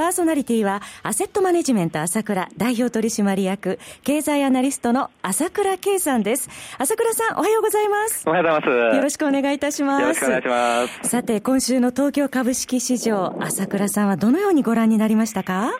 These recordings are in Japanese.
パーソナリティは、アセットマネジメント朝倉代表取締役、経済アナリストの朝倉慶さんです。朝倉さん、おはようございます。おはようございます。よろしくお願いいたします。よろしくお願いします。さて、今週の東京株式市場、朝倉さんはどのようにご覧になりましたか？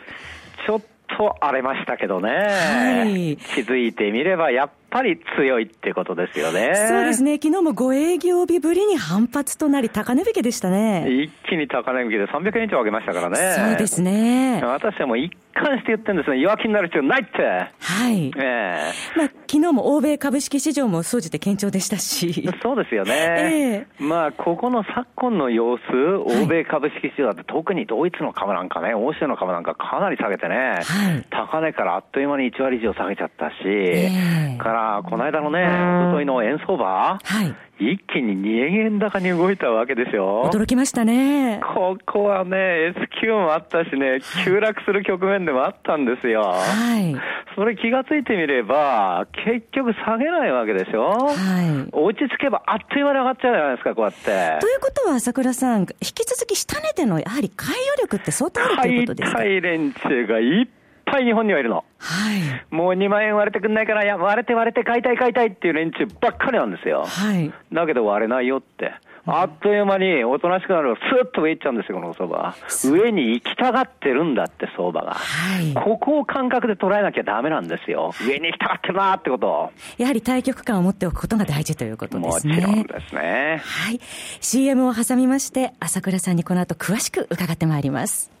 ちょっと荒れましたけどね。はい。気づいてみれば、やっぱり強いってことですよね。そうですね。昨日も5営業日ぶりに反発となり、高値引けでしたね。一気に高値引けで300円以上上げましたからね。そうですね。私はもう一貫して言ってるんですね。弱気になる必要ないって。はい。ええー、まあ、昨日も欧米株式市場も総じて堅調でしたし。そうですよね。えー、まあ、ここの昨今の様子、欧米株式市場だって特にドイツの株なんかね、欧州の株なんかかなり下げてね、はい、高値からあっという間に1割以上下げちゃったし、えー、から、この間のね、おとといの円相場、はい、一気に2円高に動いたわけですよ。驚きましたね。ここはね、S q もあったしね、急落する局面でもあったんですよ。はい。それ気がついてみれば、結局下げないわけでしょ。はい。落ち着けばあっという間に上がっちゃうじゃないですか、こうやって。ということは、朝倉さん、引き続き下値でのやはり買い余力って相当あるということですか？買い連中がいっぱい日本にはいるの。はい。もう2万円割れてくんないから、いや、割れて割れて買いたい買いたいっていう連中ばっかりなんですよ。はい。だけど割れないよって。あっという間におとなしくなると、スーッと上行っちゃうんですよ、この相場。上に行きたがってるんだって、相場が。はい。ここを感覚で捉えなきゃダメなんですよ。上に行きたがってるなってことを。やはり対局感を持っておくことが大事ということですね。もちろんですね。はい。CM を挟みまして、朝倉さんにこの後詳しく伺ってまいります。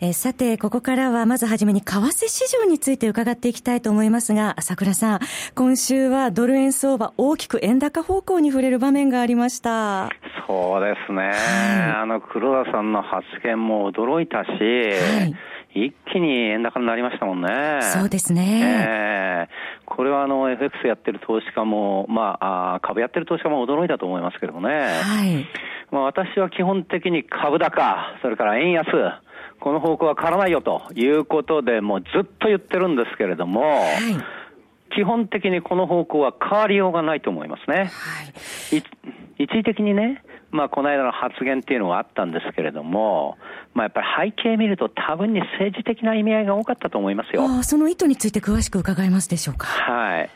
えー、さて、ここからはまずはじめに為替市場について伺っていきたいと思いますが、朝倉さん、今週はドル円相場大きく円高方向に触れる場面がありました。そうですね。はい、あの、黒田さんの発言も驚いたし、はい一気に円高になりましたもんね。そうですね。えー、これはあの FX やってる投資家も、まあ、あ株やってる投資家も驚いたと思いますけどね。はい。まあ私は基本的に株高、それから円安、この方向は変わらないよということで、もうずっと言ってるんですけれども、はい、基本的にこの方向は変わりようがないと思いますね。はい、一時的にね、まあ、この間の発言っていうのがあったんですけれども、まあ、やっぱり背景見ると多分に政治的な意味合いが多かったと思いますよ。あその意図について詳しく伺えますでしょうか。はい。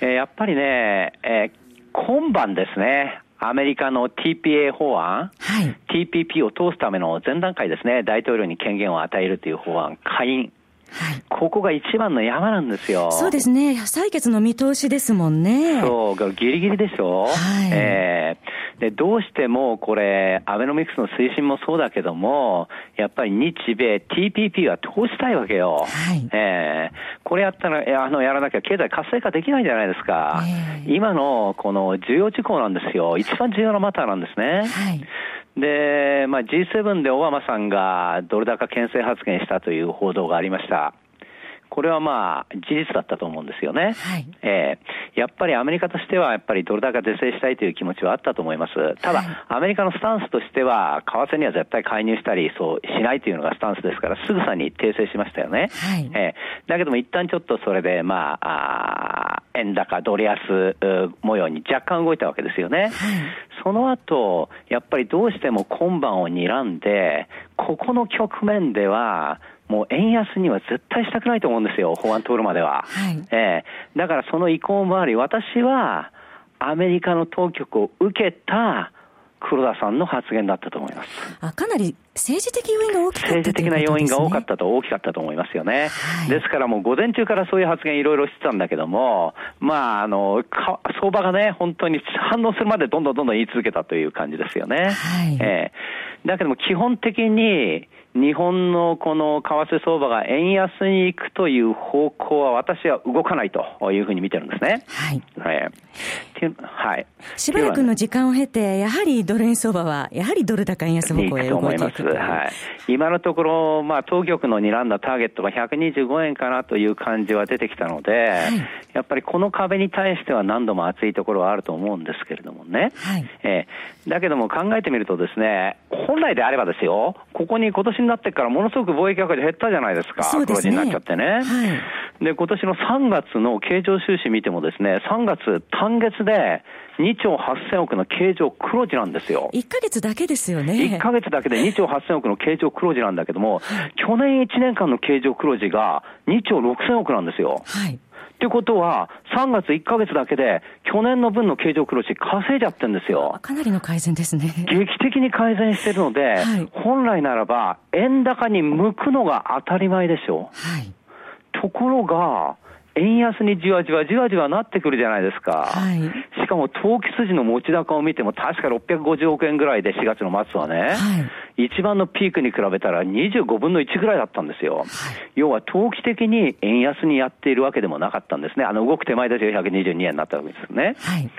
えー、やっぱりね、えー、今晩ですね、アメリカの TPA 法案、はい、TPP を通すための前段階ですね、大統領に権限を与えるという法案、下院。はい、ここが一番の山なんですよ。そうですね。採決の見通しですもんね。そう、ギリギリでしょ。はい、えー、で、どうしてもこれ、アベノミクスの推進もそうだけども、やっぱり日米 TPP は通したいわけよ。はい、えー、これやったら、あの、やらなきゃ経済活性化できないじゃないですか。えー、今のこの重要事項なんですよ。一番重要なマターなんですね。はいで、まあ、G7 でオバマさんがドル高牽制発言したという報道がありました。これはまあ、事実だったと思うんですよね。はい。えー、やっぱりアメリカとしては、やっぱりドル高是正したいという気持ちはあったと思います。ただ、はい、アメリカのスタンスとしては、為替には絶対介入したり、そうしないというのがスタンスですから、すぐさに訂正しましたよね。はい。えー、だけども一旦ちょっとそれで、まあ、あ円高、ドル安模様に若干動いたわけですよね。はい。その後、やっぱりどうしても今晩を睨んで、ここの局面では、もう円安には絶対したくないと思うんですよ、法案通るまでは。はい、えー、だからその意向もあり、私はアメリカの当局を受けた黒田さんの発言だったと思います。あかなり政治的要因が大きかった、ね、政治的な要因が多かったと、大きかったと思いますよね。はい、ですからもう午前中からそういう発言いろいろしてたんだけども、まあ、あの、相場がね、本当に反応するまでどんどんどんどん言い続けたという感じですよね。はい、えー、だけども基本的に、日本のこの為替相場が円安に行くという方向は私は動かないというふうに見てるんですね。はい。はい。はい、しばらくの時間を経て、やはりドル円相場は、やはりドル高円安方向へ動いていくとはい。今のところ、まあ、当局の睨んだターゲットが125円かなという感じは出てきたので、はい、やっぱりこの壁に対しては何度も厚いところはあると思うんですけれどもね。はい。えー、だけども考えてみるとですね、本来であればですよ、ここに今年になってからものすごく貿易赤字減ったじゃないですか。そうですね。黒字になっちゃってね。はい。で、今年の3月の経常収支見てもですね、3月単月で2兆8000億の経常黒字なんですよ。1ヶ月だけですよね。1ヶ月だけで2兆8000億の経常黒字なんだけども、去年1年間の経常黒字が2兆6000億なんですよ。はい。ってことは、3月1ヶ月だけで、去年の分の経常黒字稼いじゃってるんですよ。かなりの改善ですね。劇的に改善してるので、はい、本来ならば、円高に向くのが当たり前でしょ。はい。ところが、円安にじわじわじわじわなってくるじゃないですか。はい、しかも投機筋の持ち高を見ても確か650億円ぐらいで4月の末はね、はい、一番のピークに比べたら25分の1ぐらいだったんですよ。はい、要は投機的に円安にやっているわけでもなかったんですね。あの動く手前で122円になったわけですね。はい、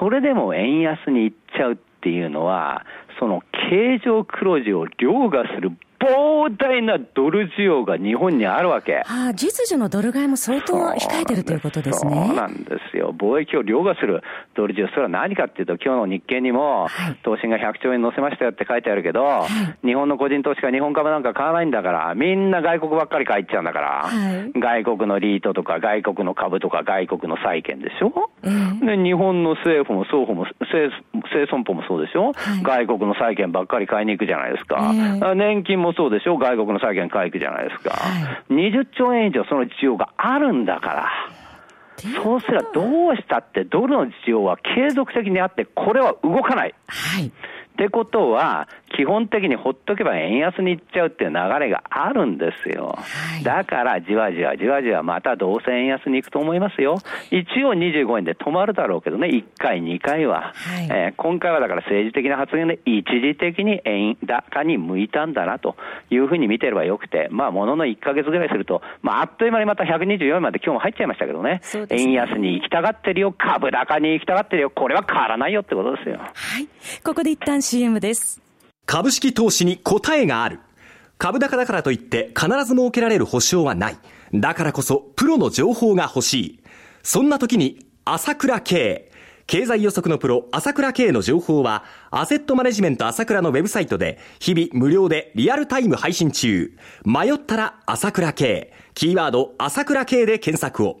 それでも円安にいっちゃうっていうのは、その経常黒字を凌駕する膨大なドル需要が日本にあるわけ。ああ、実需のドル買いも相当控えてるということですね。そうなんですよ。貿易を凌駕するドル需要。それは何かっていうと、今日の日経にも、投資が100兆円乗せましたよって書いてあるけど、はい、日本の個人投資家日本株なんか買わないんだから、みんな外国ばっかり買いっちゃうんだから、はい、外国のリートとか外国の株とか外国の債券でしょ、えー、で日本の政府も双方も、政損保もそうでしょ、はい、外国の債券ばっかり買いに行くじゃないですか。えー、年金もそうでしょ？外国の債券回帰じゃないですか。はい、20兆円以上その需要があるんだから。そうすればどうしたってドルの需要は継続的にあって、これは動かない。はい。ってことは、基本的にほっとけば円安に行っちゃうっていう流れがあるんですよ。はい、だから、じわじわじわじわまたどうせ円安に行くと思いますよ。一応25円で止まるだろうけどね、1回、2回は。はい、えー、今回はだから政治的な発言で一時的に円高に向いたんだなというふうに見てればよくて、まあ、ものの1か月ぐらいすると、まあ、あっという間にまた124円まで今日も入っちゃいましたけどね。ね円安に行きたがってるよ、株高に行きたがってるよ、これは変わらないよってことですよ。はい。ここで一旦 CM です。株式投資に答えがある。株高だからといって必ず設けられる保証はない。だからこそプロの情報が欲しい。そんな時に朝倉慶。経済予測のプロ、朝倉慶の情報は、アセットマネジメント朝倉のウェブサイトで、日々無料でリアルタイム配信中。迷ったら朝倉慶。キーワード、朝倉慶で検索を。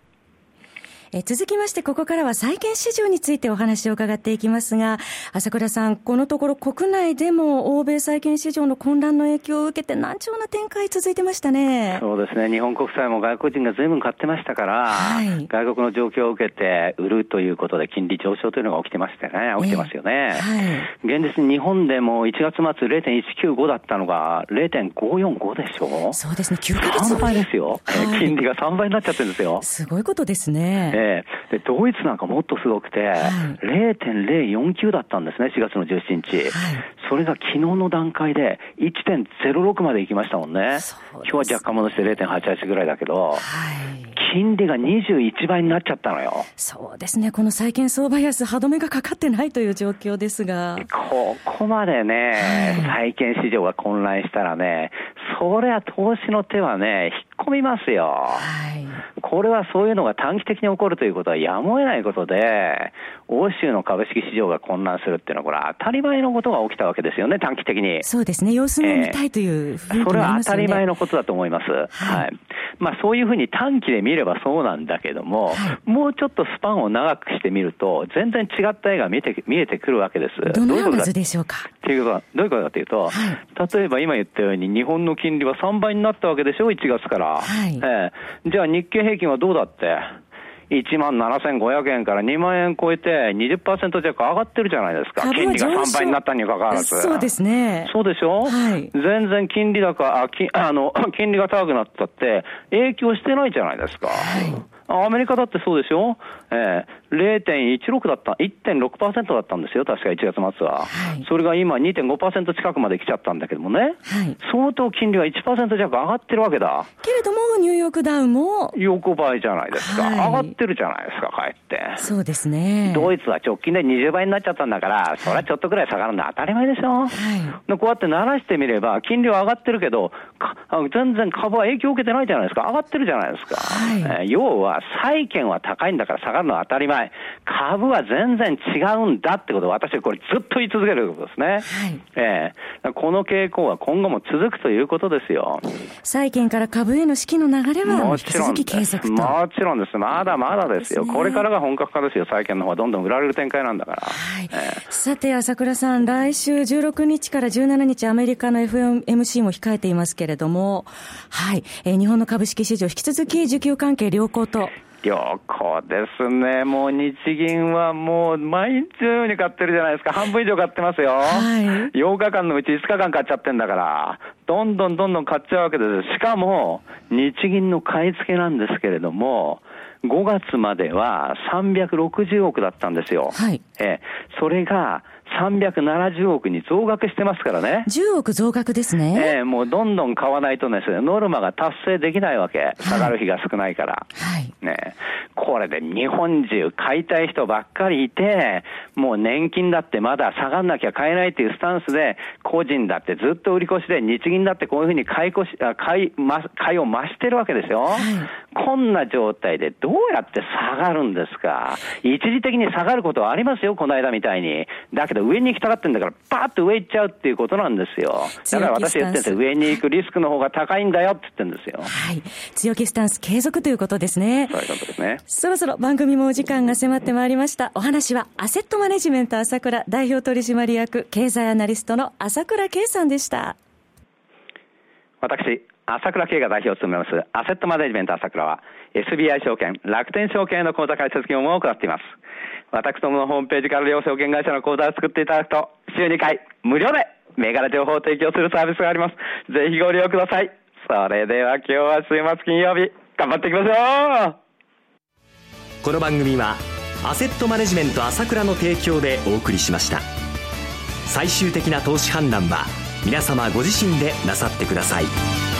え続きまして、ここからは債券市場についてお話を伺っていきますが、朝倉さん、このところ国内でも欧米債券市場の混乱の影響を受けて難聴な展開続いてましたね。そうですね。日本国債も外国人が随分買ってましたから、はい、外国の状況を受けて売るということで金利上昇というのが起きてましてね、起きてますよね。えー、はい、現実に日本でも1月末0.195だったのが0.545でしょそうですね、9ヶ月3倍ですよ、はい、金利が3倍になっちゃってるんですよ。すごいことですね。で、ドイツなんかもっとすごくて、はい、0.049だったんですね、4月の17日。はい、それが昨日の段階で1.06まで行きましたもんね。今日は若干戻して0.88ぐらいだけど、はい、金利が21倍になっちゃったのよ。そうですね、この債券相場安、歯止めがかかってないという状況ですが。ここまでね、債券市場が混乱したらね、そりゃ投資の手はね、引っ込みますよ。はい、これはそういうのが短期的に起こるということはやむを得ないことで、欧州の株式市場が混乱するっていうのは、これは当たり前のことが起きたわけですよね、短期的に。そうですね、様子を見たいという、ね、それは当たり前のことだと思います。はい、はいまあ、そういうふうに短期で見ればそうなんだけども、はい、もうちょっとスパンを長くしてみると、全然違った絵が見えて見えてくるわけです。どのような図でしょうか？っていうことは、どういうことかというと、はい、例えば今言ったように、日本の金利は3倍になったわけでしょ、1月から。はい、えー、じゃあ日経平均はどうだって？1万7500円から2万円超えて20%弱上がってるじゃないですか。金利が3倍になったにもかかわらず。そうですね。そうでしょ？はい。全然金利高、あ、き あの、金利が高くなったって影響してないじゃないですか。はい。アメリカだってそうでしょ、えー、0.16だった、1.6%だったんですよ、確か1月末は。はい、それが今2.5%近くまで来ちゃったんだけどもね、はい、相当金利は1%弱上がってるわけだ。けれども、ニューヨークダウンも。横ばいじゃないですか、はい、上がってるじゃないですか、かえって。そうですね。ドイツは直近で20倍になっちゃったんだから、それはちょっとぐらい下がるのは当たり前でしょ。はい、こうやって鳴らしてみれば、金利は上がってるけど、全然株は影響を受けてないじゃないですか、上がってるじゃないですか。はい、えー、要は、債券は高いんだから下がるのは当たり前。株は全然違うんだってことを私はこれずっと言い続けることですね。はい、えー、この傾向は今後も続くということですよ。債券から株への資金の流れは引き続き継続と。もちろんです。まだまだですよ。すね、これからが本格化ですよ。債券の方はどんどん売られる展開なんだから。はいえー、さて、朝倉さん、来週16日から17日アメリカの FOMC も控えていますけれども、はい、えー、日本の株式市場引き続き需給関係良好と良好ですね。もう日銀はもう毎日のように買ってるじゃないですか。半分以上買ってますよ。はい、8日間のうち5日間買っちゃってんだから、どんどんどんどん買っちゃうわけです。しかも、日銀の買い付けなんですけれども、5月までは360億だったんですよ。はい。えそれが370億に増額してますからね。10億増額ですね。ええー、もうどんどん買わないとね、ノルマが達成できないわけ。下がる日が少ないから。はい。ねこれで日本中買いたい人ばっかりいて、もう年金だってまだ下がんなきゃ買えないっていうスタンスで、個人だってずっと売り越しで、日銀だってこういうふうに買い越し、買い、買いを増してるわけですよ。はい、こんな状態でどうやって下がるんですか。一時的に下がることはありますよ、この間みたいに。だけど上に行きたがってんだから、パーッと上行っちゃうっていうことなんですよ。だから私言ってるんです上に行くリスクの方が高いんだよって言ってるんですよ。はい。強気スタンス継続ということですね。そういうことですね。そろそろ番組もお時間が迫ってまいりました。お話は、アセットマネジメント朝倉代表取締役経済アナリストの朝倉圭さんでした。私、朝倉慶が代表を務めます、アセットマネジメント朝倉は、SBI 証券、楽天証券の口座開設業務を行っています。私どものホームページから両証券会社の口座を作っていただくと、週2回、無料で、銘柄情報を提供するサービスがあります。ぜひご利用ください。それでは今日は週末金曜日、頑張っていきましょうこの番組は、アセットマネジメント朝倉の提供でお送りしました。最終的な投資判断は、皆様ご自身でなさってください。